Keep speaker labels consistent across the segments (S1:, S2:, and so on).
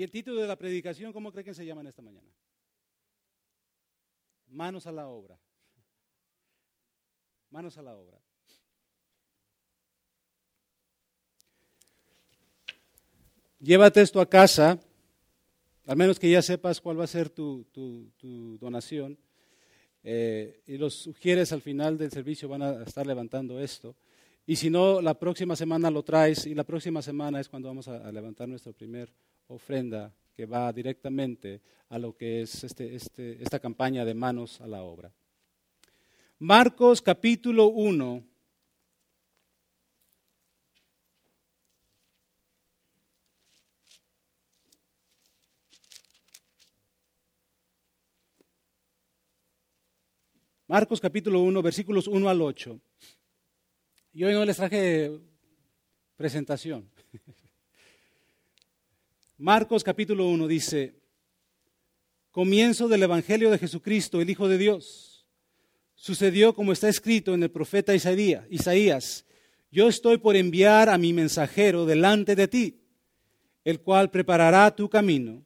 S1: Y el título de la predicación, ¿cómo creen que se llama esta mañana? Manos a la obra. Manos a la obra. Llévate esto a casa, al menos que ya sepas cuál va a ser tu, donación. Eh, y los sugieres al final del servicio van a estar levantando esto. Y si no, la próxima semana lo traes y la próxima semana es cuando vamos a, levantar nuestra primera ofrenda que va directamente a lo que es este, este, esta campaña de manos a la obra. Marcos capítulo 1, Marcos capítulo 1, versículos 1 al 8. Y hoy no les traje presentación. Marcos capítulo 1 dice, comienzo del Evangelio de Jesucristo, el Hijo de Dios. Sucedió como está escrito en el profeta Isaías, yo estoy por enviar a mi mensajero delante de ti, el cual preparará tu camino.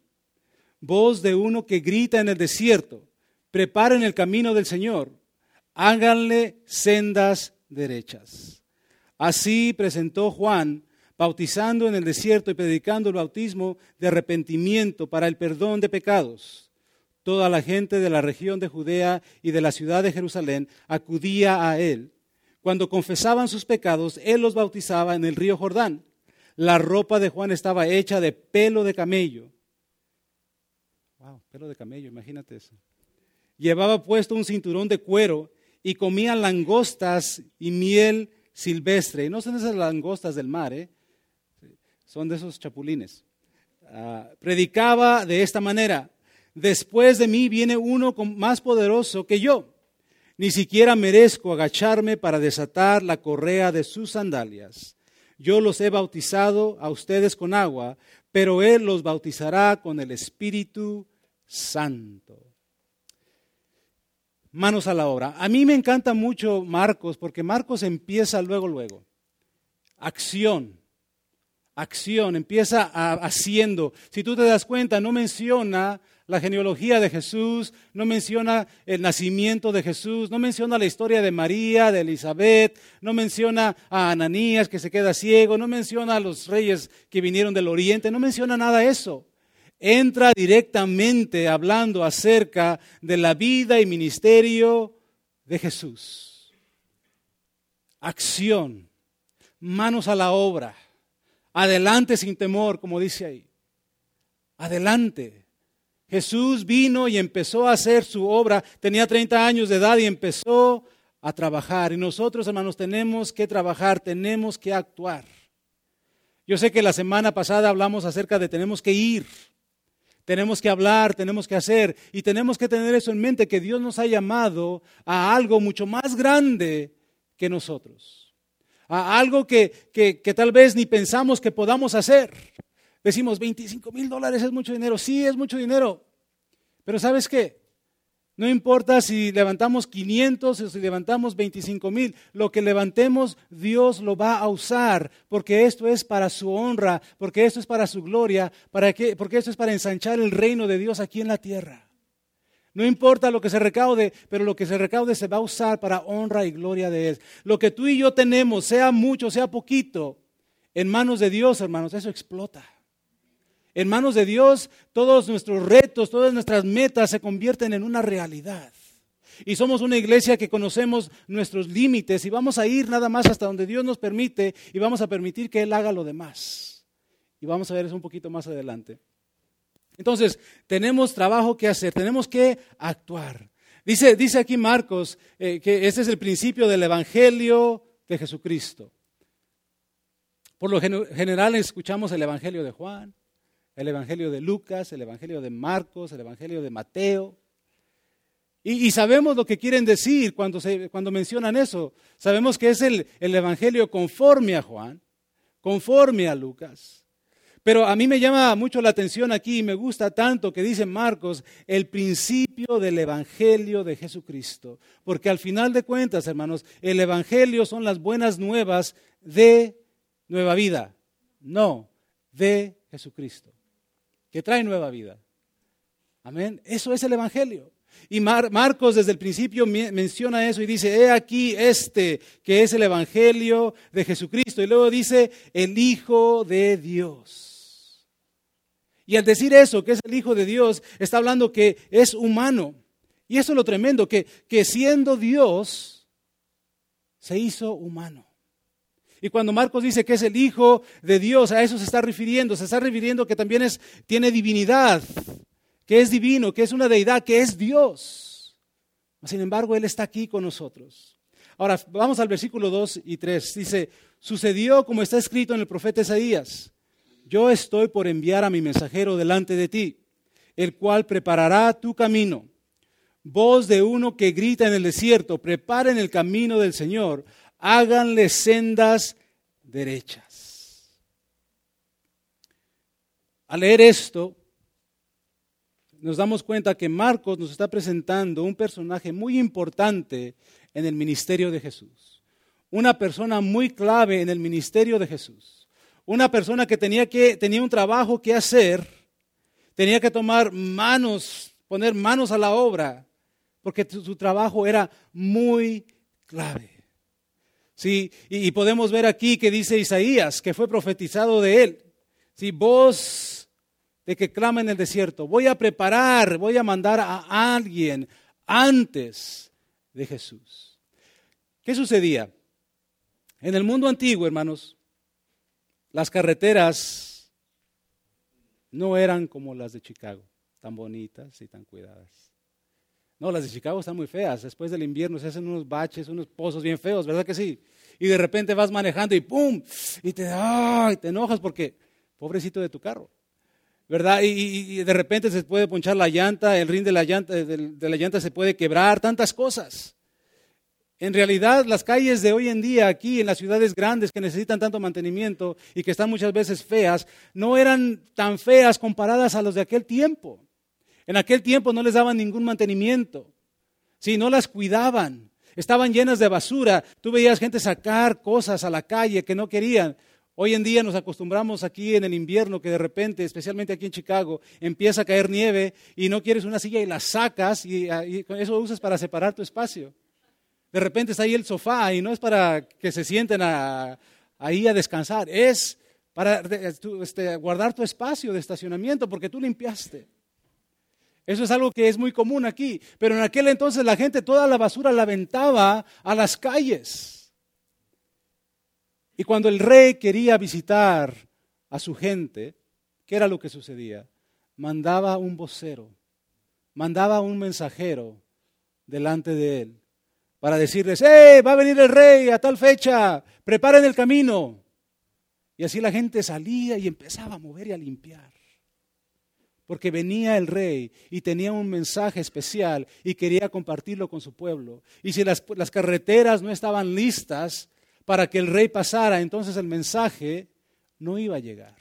S1: Voz de uno que grita en el desierto, preparen el camino del Señor, háganle sendas derechas. Así presentó Juan, bautizando en el desierto y predicando el bautismo de arrepentimiento para el perdón de pecados. Toda la gente de la región de Judea y de la ciudad de Jerusalén acudía a él. Cuando confesaban sus pecados, él los bautizaba en el río Jordán. La ropa de Juan estaba hecha de pelo de camello. Wow, pelo de camello, imagínate eso. Llevaba puesto un cinturón de cuero y comía langostas y miel silvestre. No son esas langostas del mar, ¿eh? Son de esos chapulines. Ah, predicaba de esta manera, después de mí viene uno más poderoso que yo. Ni siquiera merezco agacharme para desatar la correa de sus sandalias. Yo los he bautizado a ustedes con agua, pero Él los bautizará con el Espíritu Santo manos a la obra. A mí me encanta mucho Marcos porque Marcos empieza luego, luego. Acción, acción, empieza haciendo. Si tú te das cuenta, no menciona la genealogía de Jesús, no menciona el nacimiento de Jesús, no menciona la historia de María, de Elizabeth, no menciona a Ananías que se queda ciego, no menciona a los reyes que vinieron del oriente, no menciona nada de eso entra directamente hablando acerca de la vida y ministerio de Jesús. Acción, manos a la obra, adelante sin temor, como dice ahí. Adelante. Jesús vino y empezó a hacer su obra, tenía 30 años de edad y empezó a trabajar. Y nosotros, hermanos, tenemos que trabajar, tenemos que actuar. Yo sé que la semana pasada hablamos acerca de tenemos que ir. Tenemos que hablar, tenemos que hacer y tenemos que tener eso en mente, que Dios nos ha llamado a algo mucho más grande que nosotros, a algo que, que, tal vez ni pensamos que podamos hacer. Decimos, 25 mil dólares es mucho dinero, sí es mucho dinero, pero ¿sabes qué? No importa si levantamos 500 o si levantamos 25 mil, lo que levantemos Dios lo va a usar, porque esto es para su honra, porque esto es para su gloria, para que, porque esto es para ensanchar el reino de Dios aquí en la tierra. No importa lo que se recaude, pero lo que se recaude se va a usar para honra y gloria de Él. Lo que tú y yo tenemos, sea mucho, sea poquito, en manos de Dios, hermanos, eso explota. En manos de Dios, todos nuestros retos, todas nuestras metas se convierten en una realidad. Y somos una iglesia que conocemos nuestros límites y vamos a ir nada más hasta donde Dios nos permite y vamos a permitir que Él haga lo demás. Y vamos a ver eso un poquito más adelante. Entonces, tenemos trabajo que hacer, tenemos que actuar. Dice, dice aquí Marcos eh, que este es el principio del Evangelio de Jesucristo. Por lo general escuchamos el Evangelio de Juan, el Evangelio de Lucas, el Evangelio de Marcos, el Evangelio de Mateo. Y, sabemos lo que quieren decir cuando, mencionan eso. Sabemos que es el Evangelio conforme a Juan, conforme a Lucas. Pero a mí me llama mucho la atención aquí y me gusta tanto que dice Marcos el principio del Evangelio de Jesucristo. Porque al final de cuentas, hermanos, el Evangelio son las buenas nuevas de nueva vida, no de Jesucristo. que trae nueva vida. Amén. Eso es el Evangelio. Y Marcos desde el principio menciona eso y dice, he aquí este que es el Evangelio de Jesucristo. Y luego dice, el Hijo de Dios. Y al decir eso, que es el Hijo de Dios, está hablando que es humano. Y eso es lo tremendo, que, que siendo Dios, se hizo humano. Y cuando Marcos dice que es el Hijo de Dios, a eso se está refiriendo. Se está refiriendo que también es, tiene divinidad que es divino, que es una deidad, que es Dios. Sin embargo, Él está aquí con nosotros. Ahora, vamos al versículo 2 y 3. Dice, sucedió como está escrito en el profeta Isaías. Yo estoy por enviar a mi mensajero delante de ti, el cual preparará tu camino. Voz de uno que grita en el desierto, preparen el camino del Señor, háganle sendas derechas. Al leer esto, nos damos cuenta que Marcos nos está presentando un personaje muy importante en el ministerio de Jesús. Una persona muy clave en el ministerio de Jesús. Una persona que tenía, que, tenía un trabajo que hacer, tenía que tomar manos, poner manos a la obra, porque su trabajo era muy clave. Sí, y, podemos ver aquí que dice Isaías, que fue profetizado de él. Si vos de que clama en el desierto. Voy a preparar, voy a mandar a alguien antes de Jesús. ¿Qué sucedía? En el mundo antiguo, hermanos, las carreteras no eran como las de Chicago, tan bonitas y tan cuidadas. No, las de Chicago están muy feas. Después del invierno se hacen unos baches, unos pozos bien feos, ¿verdad que sí? Y de repente vas manejando y ¡pum! Y te, ¡ay! te enojas porque, pobrecito de tu carro. ¿verdad? Y, de repente se puede ponchar la llanta, el rin de la llanta, de, la llanta se puede quebrar, tantas cosas. En realidad, las calles de hoy en día aquí en las ciudades grandes que necesitan tanto mantenimiento y que están muchas veces feas, no eran tan feas comparadas a los de aquel tiempo. En aquel tiempo no les daban ningún mantenimiento. Sí, no las cuidaban. Estaban llenas de basura. Tú veías gente sacar cosas a la calle que no querían. Hoy en día nos acostumbramos aquí en el invierno que de repente, especialmente aquí en Chicago, empieza a caer nieve y no quieres una silla y la sacas y, eso lo usas para separar tu espacio. De repente está ahí el sofá y no es para que se sienten ahí a descansar, es para este, guardar tu espacio de estacionamiento porque tú limpiaste. Eso es algo que es muy común aquí, pero en aquel entonces la gente toda la basura la aventaba a las calles. Y cuando el rey quería visitar a su gente, ¿qué era lo que sucedía? Mandaba un vocero, mandaba un mensajero delante de él para decirles, ¡eh! Va a venir el rey a tal fecha, preparen el camino. Y así la gente salía y empezaba a mover y a limpiar. Porque venía el rey y tenía un mensaje especial y quería compartirlo con su pueblo. Y si las, las carreteras no estaban listas, para que el rey pasara, entonces el mensaje no iba a llegar.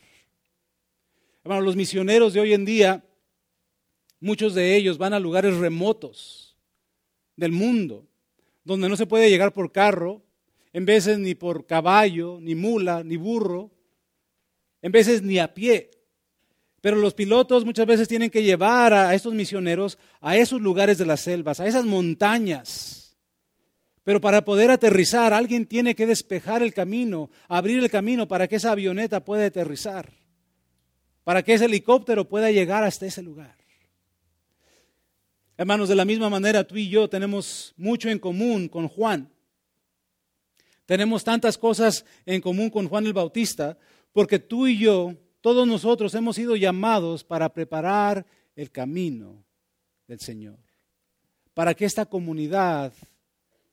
S1: Hermano, los misioneros de hoy en día, muchos de ellos van a lugares remotos del mundo, donde no se puede llegar por carro, en veces ni por caballo, ni mula, ni burro, en veces ni a pie. Pero los pilotos muchas veces tienen que llevar a estos misioneros a esos lugares de las selvas, a esas montañas pero para poder aterrizar, alguien tiene que despejar el camino, abrir el camino para que esa avioneta pueda aterrizar, para que ese helicóptero pueda llegar hasta ese lugar. Hermanos, de la misma manera tú y yo tenemos mucho en común con Juan. Tenemos tantas cosas en común con Juan el Bautista, porque tú y yo, todos nosotros hemos sido llamados para preparar el camino del Señor, para que esta comunidad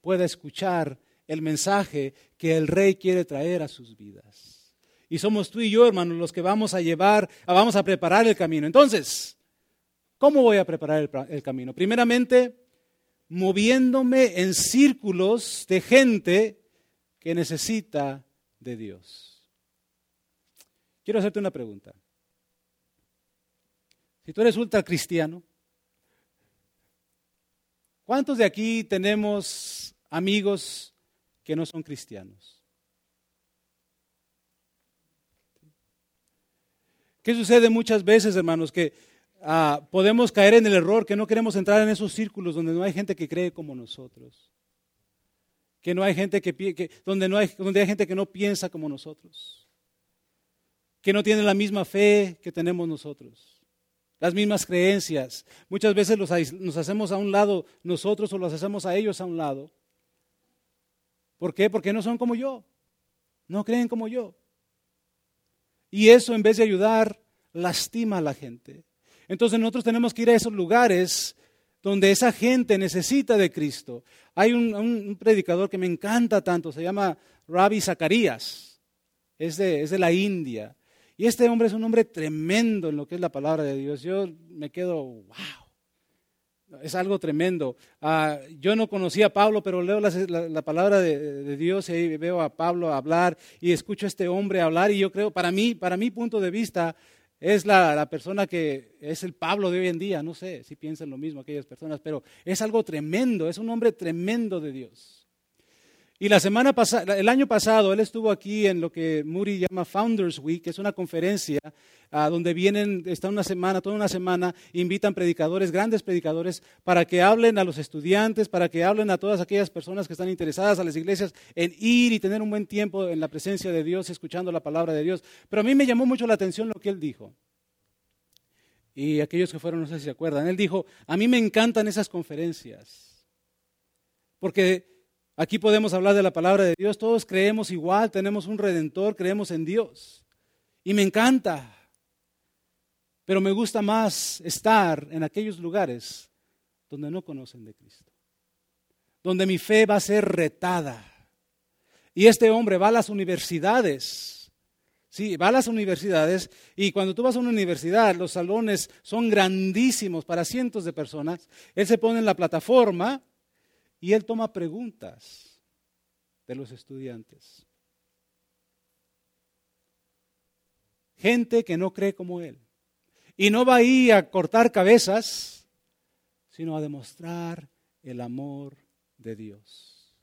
S1: pueda escuchar el mensaje que el rey quiere traer a sus vidas. Y somos tú y yo, hermanos, los que vamos a llevar, vamos a preparar el camino. Entonces, ¿cómo voy a preparar el, camino? Primeramente, moviéndome en círculos de gente que necesita de Dios. Quiero hacerte una pregunta. Si tú eres ultra cristiano, ¿cuántos de aquí tenemos amigos que no son cristianos. ¿Qué sucede muchas veces, hermanos? Que ah, podemos caer en el error, que no queremos entrar en esos círculos donde no hay gente que cree como nosotros. Que no hay gente que, donde, no hay, donde hay gente que no piensa como nosotros. Que no tiene la misma fe que tenemos nosotros las mismas creencias. Muchas veces nos hacemos a un lado nosotros o los hacemos a ellos a un lado. ¿Por qué? Porque no son como yo. No creen como yo. Y eso en vez de ayudar, lastima a la gente. Entonces nosotros tenemos que ir a esos lugares donde esa gente necesita de Cristo. Hay un, predicador que me encanta tanto, se llama Ravi Zacarías, es de, es de la India. Y este hombre es un hombre tremendo en lo que es la palabra de Dios. Yo me quedo, wow, es algo tremendo. Ah, yo no conocía a Pablo, pero leo la, palabra de, Dios y veo a Pablo hablar y escucho a este hombre hablar y yo creo, para mí, para mi punto de vista, es la, la, persona que es el Pablo de hoy en día. No sé si piensan lo mismo aquellas personas, pero es algo tremendo, es un hombre tremendo de Dios. Y la semana pasada, el año pasado, él estuvo aquí en lo que Moody llama Founders Week, que es una conferencia a donde vienen, está una semana, toda una semana, invitan predicadores, grandes predicadores, para que hablen a los estudiantes, para que hablen a todas aquellas personas que están interesadas a las iglesias en ir y tener un buen tiempo en la presencia de Dios, escuchando la palabra de Dios. Pero a mí me llamó mucho la atención lo que él dijo. Y aquellos que fueron, no sé si se acuerdan, él dijo, a mí me encantan esas conferencias, porque Aquí podemos hablar de la palabra de Dios. Todos creemos igual, tenemos un redentor, creemos en Dios. Y me encanta. Pero me gusta más estar en aquellos lugares donde no conocen de Cristo. Donde mi fe va a ser retada. Y este hombre va a las universidades. Sí, va a las universidades y cuando tú vas a una universidad, los salones son grandísimos para cientos de personas. Él se pone en la plataforma y él toma preguntas de los estudiantes. Gente que no cree como él. Y no va ahí a cortar cabezas, sino a demostrar el amor de Dios.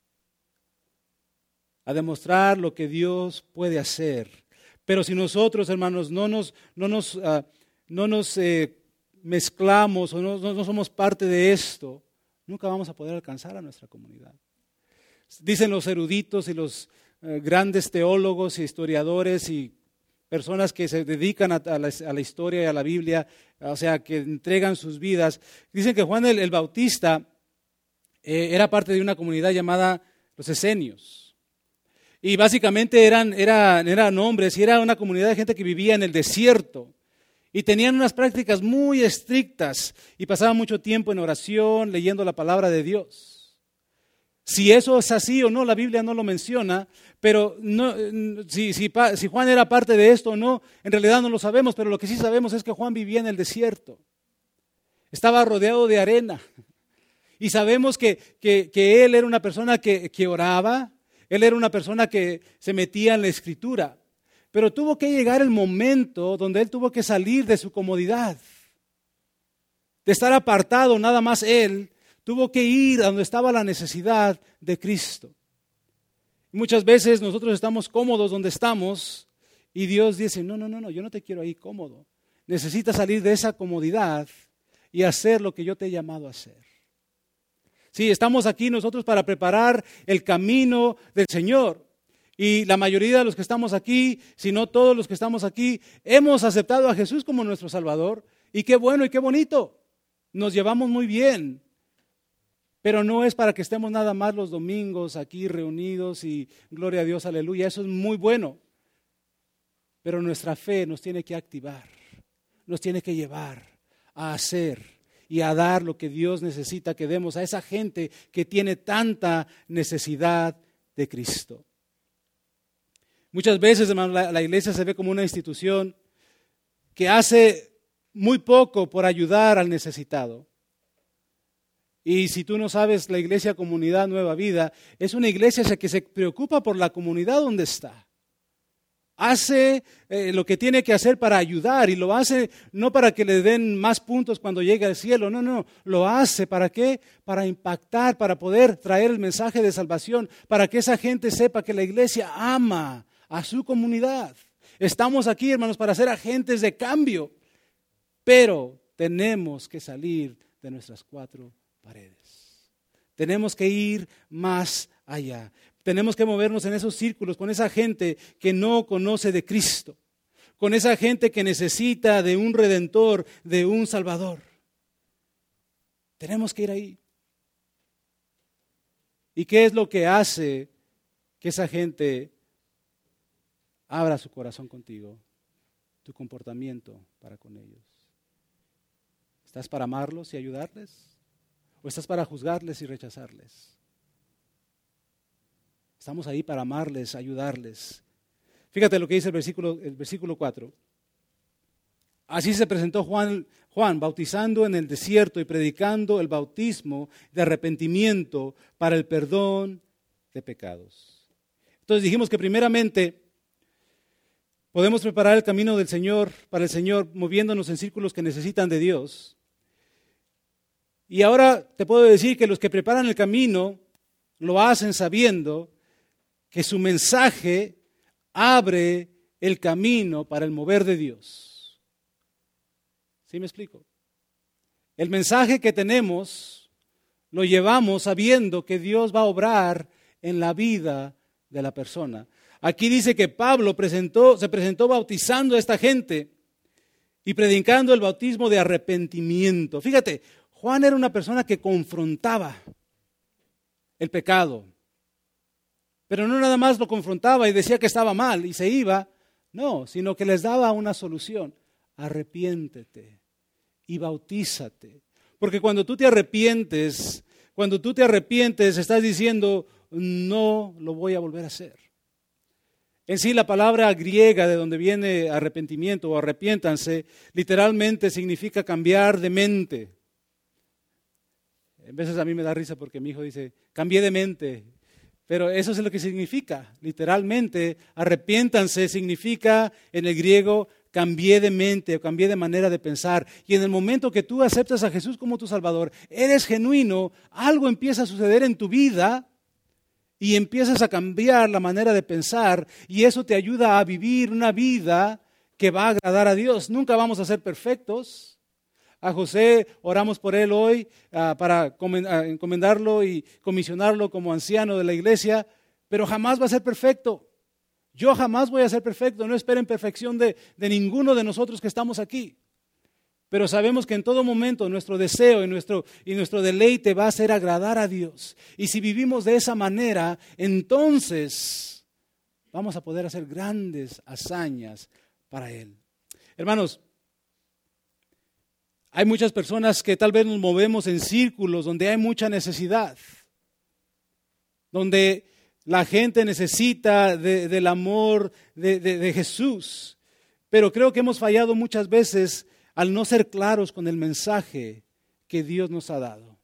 S1: A demostrar lo que Dios puede hacer. Pero si nosotros, hermanos, no nos, no nos, ah, no nos eh, mezclamos o no somos parte de esto, nunca vamos a poder alcanzar a nuestra comunidad. Dicen los eruditos y los eh, grandes teólogos y historiadores y personas que se dedican a, la, historia y a la Biblia, o sea, que entregan sus vidas. Dicen que Juan el, Bautista eh, era parte de una comunidad llamada los Esenios. Y básicamente eran, eran, eran hombres y era una comunidad de gente que vivía en el desierto. Y tenían unas prácticas muy estrictas y pasaban mucho tiempo en oración, leyendo la palabra de Dios. Si eso es así o no, la Biblia no lo menciona, pero si, Juan era parte de esto o no, en realidad no lo sabemos, pero lo que sí sabemos es que Juan vivía en el desierto. Estaba rodeado de arena. Y sabemos que, él era una persona que oraba, él era una persona que se metía en la escritura. Pero tuvo que llegar el momento donde él tuvo que salir de su comodidad, de estar apartado nada más él, tuvo que ir a donde estaba la necesidad de Cristo. muchas veces nosotros estamos cómodos donde estamos y Dios dice, no, no, no, no, yo no te quiero ahí cómodo. Necesitas salir de esa comodidad y hacer lo que yo te he llamado a hacer. Sí, estamos aquí nosotros para preparar el camino del Señor. Y la mayoría de los que estamos aquí, si no todos los que estamos aquí, hemos aceptado a Jesús como nuestro Salvador. Y qué bueno y qué bonito. Nos llevamos muy bien. Pero no es para que estemos nada más los domingos aquí reunidos y gloria a Dios, aleluya. Eso es muy bueno. Pero nuestra fe nos tiene que activar, nos tiene que llevar a hacer y a dar lo que Dios necesita que demos a esa gente que tiene tanta necesidad de Cristo. Muchas veces, la, iglesia se ve como una institución que hace muy poco por ayudar al necesitado. Y si tú no sabes, la iglesia comunidad Nueva Vida es una iglesia que se preocupa por la comunidad donde está. Hace eh, lo que tiene que hacer para ayudar y lo hace no para que le den más puntos cuando llegue al cielo, no, no, lo hace para qué? Para impactar, para poder traer el mensaje de salvación, para que esa gente sepa que la iglesia ama a su comunidad. Estamos aquí, hermanos, para ser agentes de cambio. Pero tenemos que salir de nuestras cuatro paredes. Tenemos que ir más allá. Tenemos que movernos en esos círculos con esa gente que no conoce de Cristo, con esa gente que necesita de un redentor, de un salvador. Tenemos que ir ahí. ¿Y qué es lo que hace que esa gente abra su corazón contigo? Tu comportamiento para con ellos. ¿Estás para amarlos y ayudarles? ¿O estás para juzgarles y rechazarles? Estamos ahí para amarles, ayudarles. Fíjate lo que dice el versículo, el versículo 4. Así se presentó Juan, Juan, bautizando en el desierto y predicando el bautismo de arrepentimiento para el perdón de pecados. Entonces dijimos que primeramente podemos preparar el camino del Señor para el Señor moviéndonos en círculos que necesitan de Dios. Y ahora te puedo decir que los que preparan el camino lo hacen sabiendo que su mensaje abre el camino para el mover de Dios. ¿Sí me explico? El mensaje que tenemos lo llevamos sabiendo que Dios va a obrar en la vida de la persona. Aquí dice que Pablo se presentó bautizando a esta gente y predicando el bautismo de arrepentimiento. Fíjate, Juan era una persona que confrontaba el pecado, pero no nada más lo confrontaba y decía que estaba mal y se iba, no, sino que les daba una solución. Arrepiéntete y bautízate. Porque cuando tú te arrepientes, cuando tú te arrepientes, estás diciendo, no lo voy a volver a hacer. En sí, la palabra griega de donde viene arrepentimiento o arrepiéntanse, literalmente significa cambiar de mente. En veces a mí me da risa porque mi hijo dice, cambié de mente. Pero eso es lo que significa. Literalmente, arrepiéntanse significa en el griego cambié de mente o cambié de manera de pensar. Y en el momento que tú aceptas a Jesús como tu Salvador, eres genuino, algo empieza a suceder en tu vida y empiezas a cambiar la manera de pensar y eso te ayuda a vivir una vida que va a agradar a Dios. Nunca vamos a ser perfectos. A José oramos por él hoy ah, para encomendarlo y comisionarlo como anciano de la iglesia, pero jamás va a ser perfecto. Yo jamás voy a ser perfecto, no esperen perfección de, ninguno de nosotros que estamos aquí. Pero sabemos que en todo momento nuestro deseo y nuestro, y nuestro deleite va a ser agradar a Dios. Y si vivimos de esa manera, entonces vamos a poder hacer grandes hazañas para Él. Hermanos, hay muchas personas que tal vez nos movemos en círculos donde hay mucha necesidad, donde la gente necesita del amor de, Jesús, pero creo que hemos fallado muchas veces al no ser claros con el mensaje que Dios nos ha dado.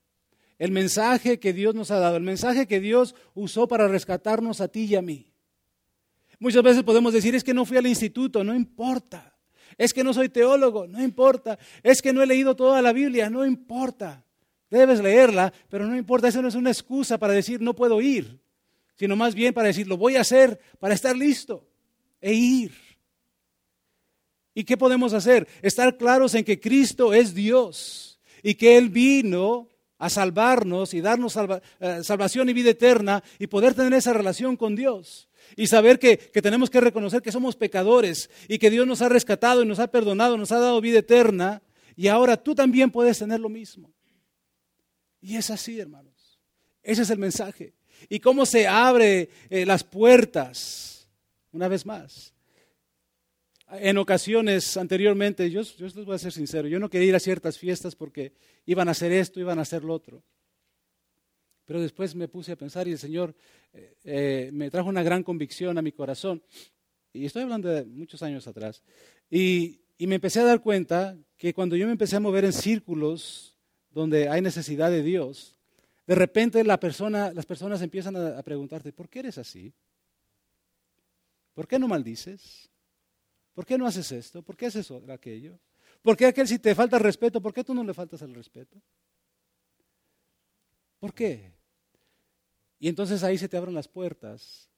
S1: El mensaje que Dios nos ha dado, el mensaje que Dios usó para rescatarnos a ti y a mí. Muchas veces podemos decir, es que no fui al instituto, no importa. Es que no soy teólogo, no importa. Es que no he leído toda la Biblia, no importa. Debes leerla, pero no importa, eso no es una excusa para decir no puedo ir sino más bien para decir, lo voy a hacer para estar listo e ir. ¿Y qué podemos hacer? Estar claros en que Cristo es Dios y que Él vino a salvarnos y darnos eh, salvación y vida eterna y poder tener esa relación con Dios. Y saber que, que, tenemos que reconocer que somos pecadores y que Dios nos ha rescatado y nos ha perdonado, nos ha dado vida eterna. Y ahora tú también puedes tener lo mismo. Y es así, hermanos. Ese es el mensaje y cómo se abren eh, las puertas, una vez más. En ocasiones anteriormente, yo, yo les voy a ser sincero, yo no quería ir a ciertas fiestas porque iban a hacer esto, iban a hacer lo otro. Pero después me puse a pensar y el Señor eh, eh, me trajo una gran convicción a mi corazón. Y estoy hablando de muchos años atrás. Y, y me empecé a dar cuenta que cuando yo me empecé a mover en círculos donde hay necesidad de Dios, de repente la persona, las personas empiezan a, preguntarte, ¿por qué eres así? ¿Por qué no maldices? ¿Por qué no haces esto? ¿Por qué haces aquello? ¿Por qué aquel si te falta respeto, por qué tú no le faltas el respeto? ¿Por qué? Y entonces ahí se te abren las puertas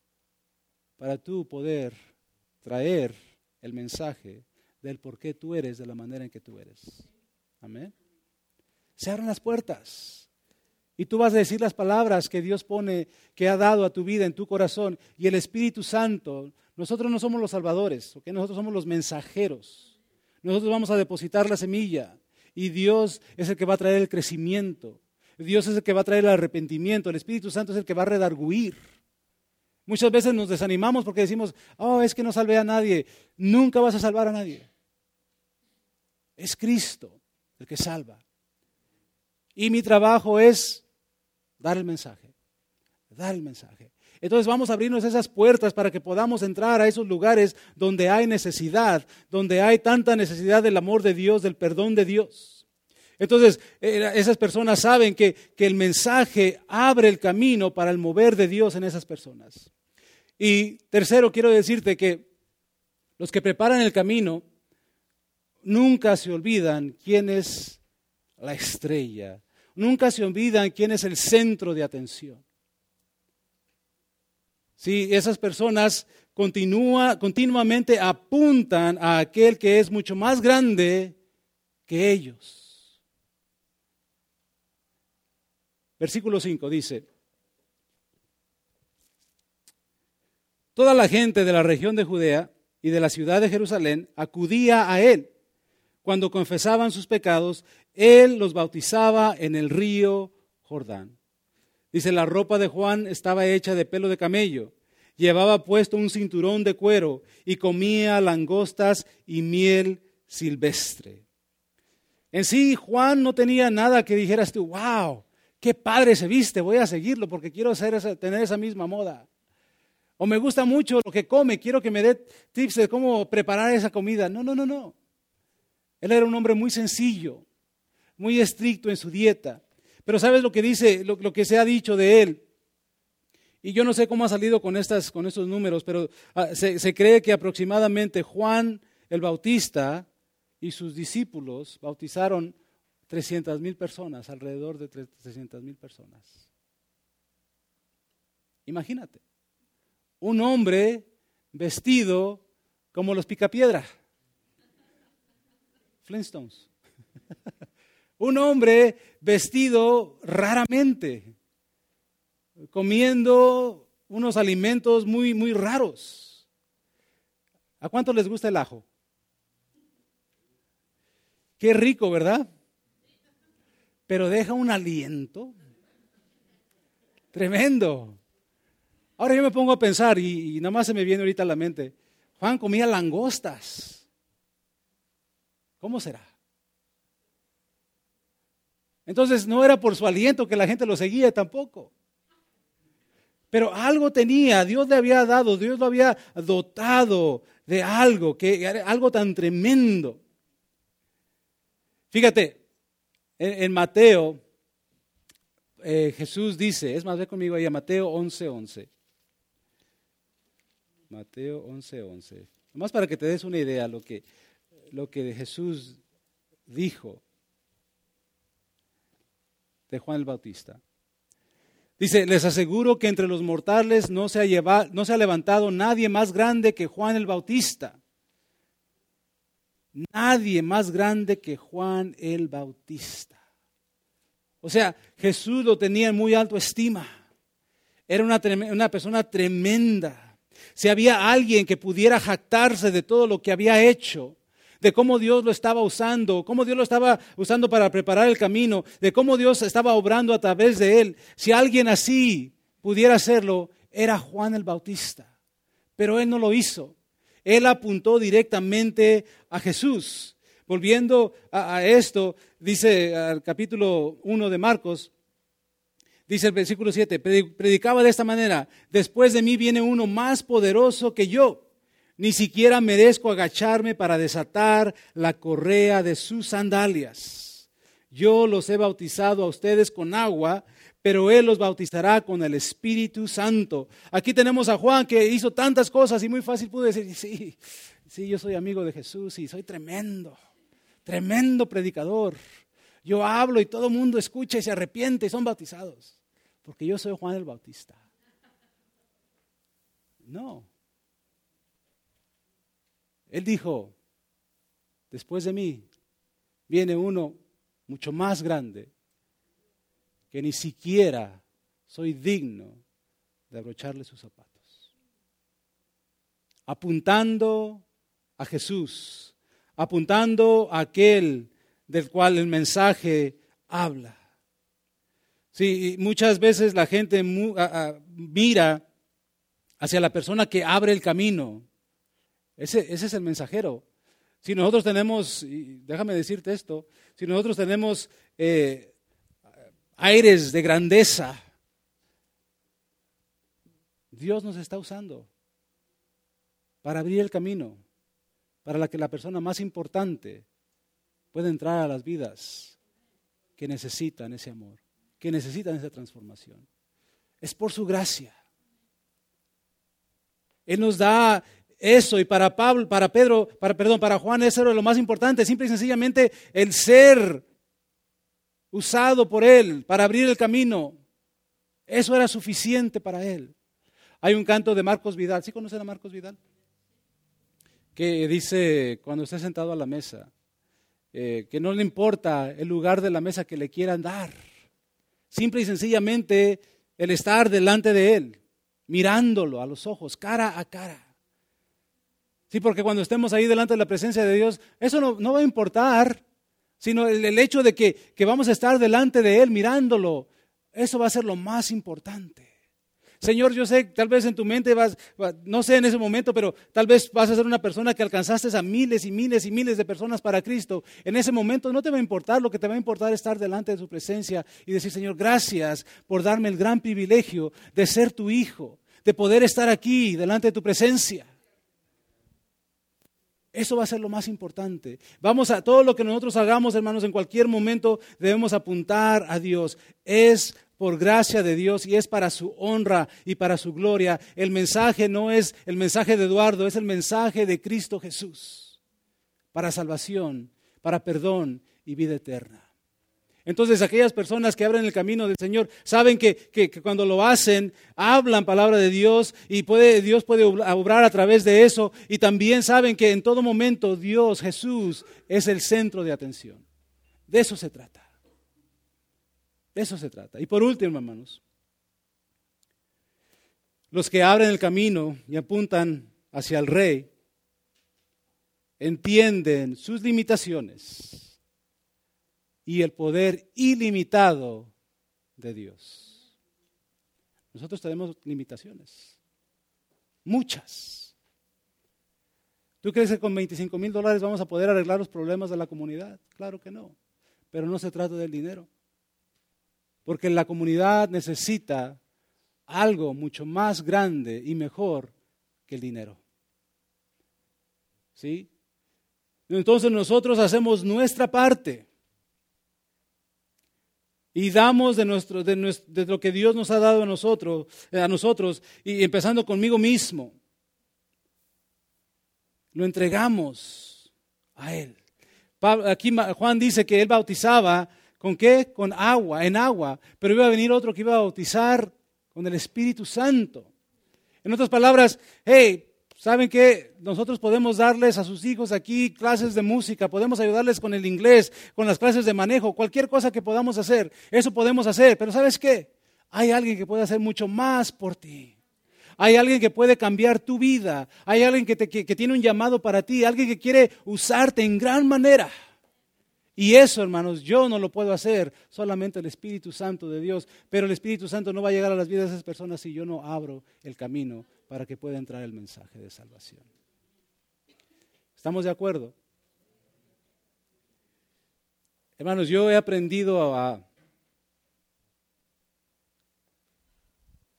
S1: para tú poder traer el mensaje del por qué tú eres de la manera en que tú eres. Amén. Se abren las puertas. Y tú vas a decir las palabras que Dios pone, que ha dado a tu vida en tu corazón. Y el Espíritu Santo, nosotros no somos los salvadores, nosotros somos los mensajeros. Nosotros vamos a depositar la semilla. Y Dios es el que va a traer el crecimiento. Dios es el que va a traer el arrepentimiento. El Espíritu Santo es el que va a redarguir. Muchas veces nos desanimamos porque decimos, oh, es que no salvé a nadie. Nunca vas a salvar a nadie. Es Cristo el que salva. Y mi trabajo es dar el mensaje, dar el mensaje. Entonces vamos a abrirnos esas puertas para que podamos entrar a esos lugares donde hay necesidad, donde hay tanta necesidad del amor de Dios, del perdón de Dios. Entonces eh, esas personas saben que, que el mensaje abre el camino para el mover de Dios en esas personas. Y tercero, quiero decirte que los que preparan el camino nunca se olvidan quién es la estrella, nunca se olvidan quién es el centro de atención. Sí, esas personas continúa, continuamente apuntan a aquel que es mucho más grande que ellos. Versículo 5 dice, Toda la gente de la región de Judea y de la ciudad de Jerusalén acudía a él. Cuando confesaban sus pecados, él los bautizaba en el río Jordán. Dice, la ropa de Juan estaba hecha de pelo de camello. Llevaba puesto un cinturón de cuero y comía langostas y miel silvestre. En sí, Juan no tenía nada que dijeras tú, wow, qué padre se viste, voy a seguirlo porque quiero tener esa misma moda. O me gusta mucho lo que come, quiero que me dé tips de cómo preparar esa comida. No, no, no, no. Él era un hombre muy sencillo, muy estricto en su dieta. Pero ¿sabes lo que dice, lo, que se ha dicho de él? Y yo no sé cómo ha salido con, estas, con estos números, pero ah, se, se cree que aproximadamente Juan el Bautista y sus discípulos bautizaron 300 mil personas, alrededor de 300 mil personas. Imagínate un hombre vestido como los picapiedra. Flintstones. un hombre vestido raramente, comiendo unos alimentos muy, muy raros. ¿A cuánto les gusta el ajo? Qué rico, ¿verdad? Pero deja un aliento tremendo. Ahora yo me pongo a pensar y, nada más se me viene ahorita a la mente, Juan comía langostas. ¿Cómo será? Entonces no era por su aliento que la gente lo seguía tampoco. Pero algo tenía, Dios le había dado, Dios lo había dotado de algo, que algo tan tremendo. Fíjate, en, Mateo, eh, Jesús dice, es más, ve conmigo ahí a Mateo 11:11. 11. Mateo 11:11. 11. Nomás para que te des una idea lo que, lo que Jesús dijo de Juan el Bautista. Dice, les aseguro que entre los mortales no se, ha no se ha levantado nadie más grande que Juan el Bautista. Nadie más grande que Juan el Bautista. O sea, Jesús lo tenía en muy alto estima. Era una, una persona tremenda si había alguien que pudiera jactarse de todo lo que había hecho, de cómo Dios lo estaba usando, cómo Dios lo estaba usando para preparar el camino, de cómo Dios estaba obrando a través de él. Si alguien así pudiera hacerlo, era Juan el Bautista. Pero él no lo hizo. Él apuntó directamente a Jesús. Volviendo a, esto, dice al capítulo 1 de Marcos, Dice el versículo 7, predicaba de esta manera, después de mí viene uno más poderoso que yo. Ni siquiera merezco agacharme para desatar la correa de sus sandalias. Yo los he bautizado a ustedes con agua, pero Él los bautizará con el Espíritu Santo. Aquí tenemos a Juan que hizo tantas cosas y muy fácil pudo decir, sí, sí, yo soy amigo de Jesús y soy tremendo, tremendo predicador. Yo hablo y todo el mundo escucha y se arrepiente y son bautizados. Porque yo soy Juan el Bautista. No. Él dijo, después de mí viene uno mucho más grande que ni siquiera soy digno de abrocharle sus zapatos. Apuntando a Jesús, apuntando a aquel del cual el mensaje habla. Sí, muchas veces la gente mira hacia la persona que abre el camino. Ese, ese es el mensajero. Si nosotros tenemos, y déjame decirte esto, si nosotros tenemos eh, aires de grandeza, Dios nos está usando para abrir el camino, para que la persona más importante pueda entrar a las vidas que necesitan ese amor, que necesitan esa transformación. Es por su gracia. Él nos da eso y para Pablo, para Pedro, para perdón, para Juan eso era lo más importante, simple y sencillamente el ser usado por él para abrir el camino. Eso era suficiente para él. Hay un canto de Marcos Vidal, ¿sí conocen a Marcos Vidal? Que dice cuando esté sentado a la mesa, eh, que no le importa el lugar de la mesa que le quieran dar. Simple y sencillamente el estar delante de él, mirándolo a los ojos, cara a cara. Sí, porque cuando estemos ahí delante de la presencia de Dios, eso no, va a importar, sino el, hecho de que, que vamos a estar delante de Él mirándolo, eso va a ser lo más importante. Señor, yo sé, tal vez en tu mente vas, no sé en ese momento, pero tal vez vas a ser una persona que alcanzaste a miles y miles y miles de personas para Cristo. En ese momento no te va a importar, lo que te va a importar es estar delante de su presencia y decir, Señor, gracias por darme el gran privilegio de ser tu hijo, de poder estar aquí delante de tu presencia. Eso va a ser lo más importante. Vamos a todo lo que nosotros hagamos, hermanos, en cualquier momento debemos apuntar a Dios. Es por gracia de Dios y es para su honra y para su gloria. El mensaje no es el mensaje de Eduardo, es el mensaje de Cristo Jesús. Para salvación, para perdón y vida eterna. Entonces aquellas personas que abren el camino del Señor saben que, cuando lo hacen, hablan palabra de Dios y puede, Dios puede obrar a través de eso. Y también saben que en todo momento Dios, Jesús, es el centro de atención. De eso se trata. De eso se trata. Y por último, hermanos, los que abren el camino y apuntan hacia el rey entienden sus limitaciones y el poder ilimitado de Dios. Nosotros tenemos limitaciones, muchas. ¿Tú crees que con 25 mil dólares vamos a poder arreglar los problemas de la comunidad? Claro que no, pero no se trata del dinero, porque la comunidad necesita algo mucho más grande y mejor que el dinero. ¿Sí? Entonces nosotros hacemos nuestra parte y damos de, nuestro, de, de, lo que Dios nos ha dado a nosotros, eh, a nosotros, y empezando conmigo mismo. Lo entregamos a Él. Aquí Juan dice que Él bautizaba con qué? Con agua, en agua, pero iba a venir otro que iba a bautizar con el Espíritu Santo. En otras palabras, hey, ¿Saben que nosotros podemos darles a sus hijos aquí clases de música, podemos ayudarles con el inglés, con las clases de manejo, cualquier cosa que podamos hacer? Eso podemos hacer, pero ¿sabes qué? Hay alguien que puede hacer mucho más por ti. Hay alguien que puede cambiar tu vida. Hay alguien que, que tiene un llamado para ti, alguien que quiere usarte en gran manera. Y eso, hermanos, yo no lo puedo hacer, solamente el Espíritu Santo de Dios. Pero el Espíritu Santo no va a llegar a las vidas de esas personas si yo no abro el camino para que pueda entrar el mensaje de salvación. ¿Estamos de acuerdo? Hermanos, yo he aprendido a,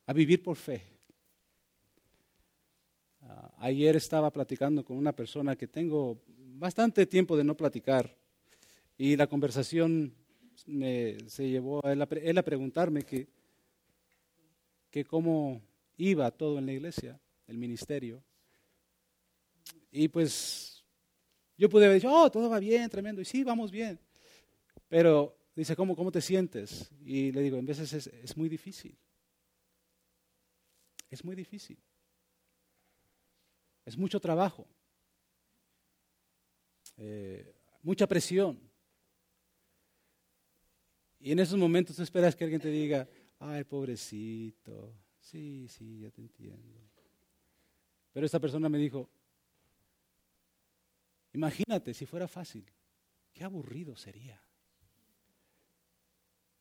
S1: a vivir por fe. Ah, ayer estaba platicando con una persona que tengo bastante tiempo de no platicar y la conversación se llevó a él a, preguntarme que, que cómo iba todo en la iglesia, el ministerio. Y pues yo pude haber dicho, oh, todo va bien, tremendo. Y sí, vamos bien. Pero dice, ¿cómo, cómo te sientes? Y le digo, en veces es, muy difícil. Es muy difícil. Es mucho trabajo. eh, mucha presión. Y en esos momentos tú esperas que alguien te diga, ay, pobrecito, sí, sí, ya te entiendo. Pero esta persona me dijo, imagínate si fuera fácil, qué aburrido sería.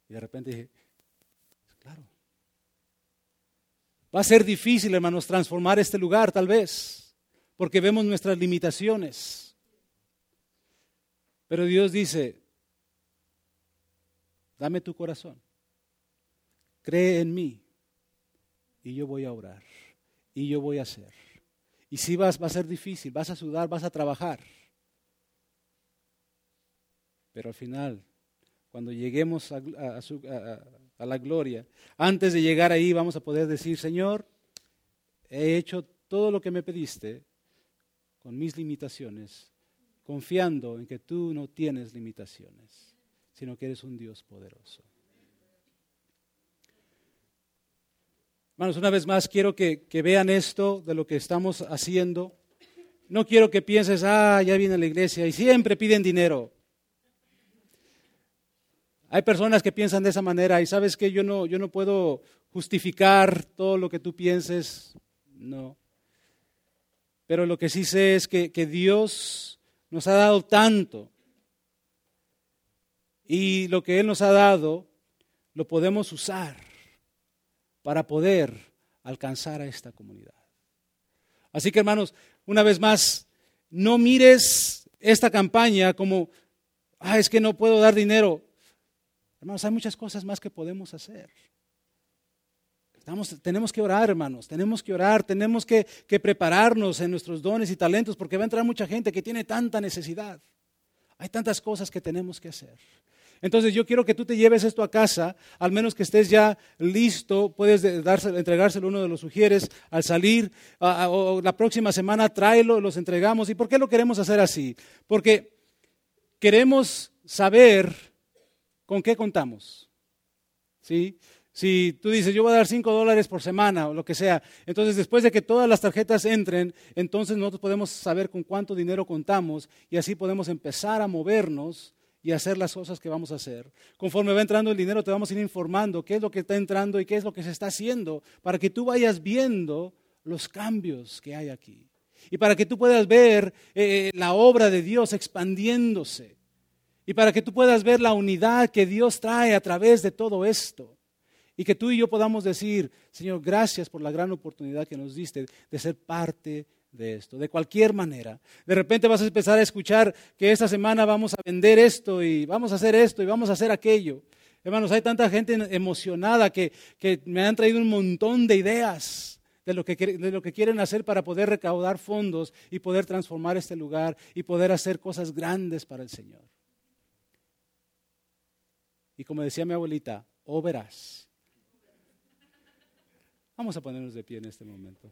S1: Y de repente dije, claro, va a ser difícil, hermanos, transformar este lugar tal vez, porque vemos nuestras limitaciones. Pero Dios dice, dame tu corazón, cree en mí y yo voy a orar y yo voy a hacer. Y si vas, va a ser difícil, vas a sudar, vas a trabajar. Pero al final, cuando lleguemos a, a, la gloria, antes de llegar ahí vamos a poder decir, Señor, he hecho todo lo que me pediste con mis limitaciones, confiando en que tú no tienes limitaciones sino que eres un Dios poderoso. Hermanos, una vez más quiero que, vean esto de lo que estamos haciendo. No quiero que pienses, ah, ya viene la iglesia y siempre piden dinero. Hay personas que piensan de esa manera y sabes que yo no, yo no puedo justificar todo lo que tú pienses, no. Pero lo que sí sé es que, que Dios nos ha dado tanto y lo que Él nos ha dado lo podemos usar para poder alcanzar a esta comunidad. Así que hermanos, una vez más, no mires esta campaña como, ah, es que no puedo dar dinero. Hermanos, hay muchas cosas más que podemos hacer. tenemos que orar, hermanos, tenemos que orar, tenemos que, que prepararnos en nuestros dones y talentos, porque va a entrar mucha gente que tiene tanta necesidad. Hay tantas cosas que tenemos que hacer. Entonces yo quiero que tú te lleves esto a casa, al menos que estés ya listo, puedes entregárselo a uno de los sugieres al salir, o la próxima semana tráelo, los entregamos. ¿Y por qué lo queremos hacer así? Porque queremos saber con qué contamos. ¿Sí? Si tú dices, yo voy a dar cinco dólares por semana o lo que sea, entonces después de que todas las tarjetas entren, entonces nosotros podemos saber con cuánto dinero contamos y así podemos empezar a movernos y hacer las cosas que vamos a hacer. Conforme va entrando el dinero, te vamos a ir informando qué es lo que está entrando y qué es lo que se está haciendo, para que tú vayas viendo los cambios que hay aquí. Y para que tú puedas ver eh, la obra de Dios expandiéndose. Y para que tú puedas ver la unidad que Dios trae a través de todo esto. Y que tú y yo podamos decir, Señor, gracias por la gran oportunidad que nos diste de ser parte de esto, de cualquier manera. De repente vas a empezar a escuchar que esta semana vamos a vender esto y vamos a hacer esto y vamos a hacer aquello. Hermanos, hay tanta gente emocionada que, me han traído un montón de ideas de lo, que, de lo que quieren hacer para poder recaudar fondos y poder transformar este lugar y poder hacer cosas grandes para el Señor. Y como decía mi abuelita, o verás. Vamos a ponernos de pie en este momento.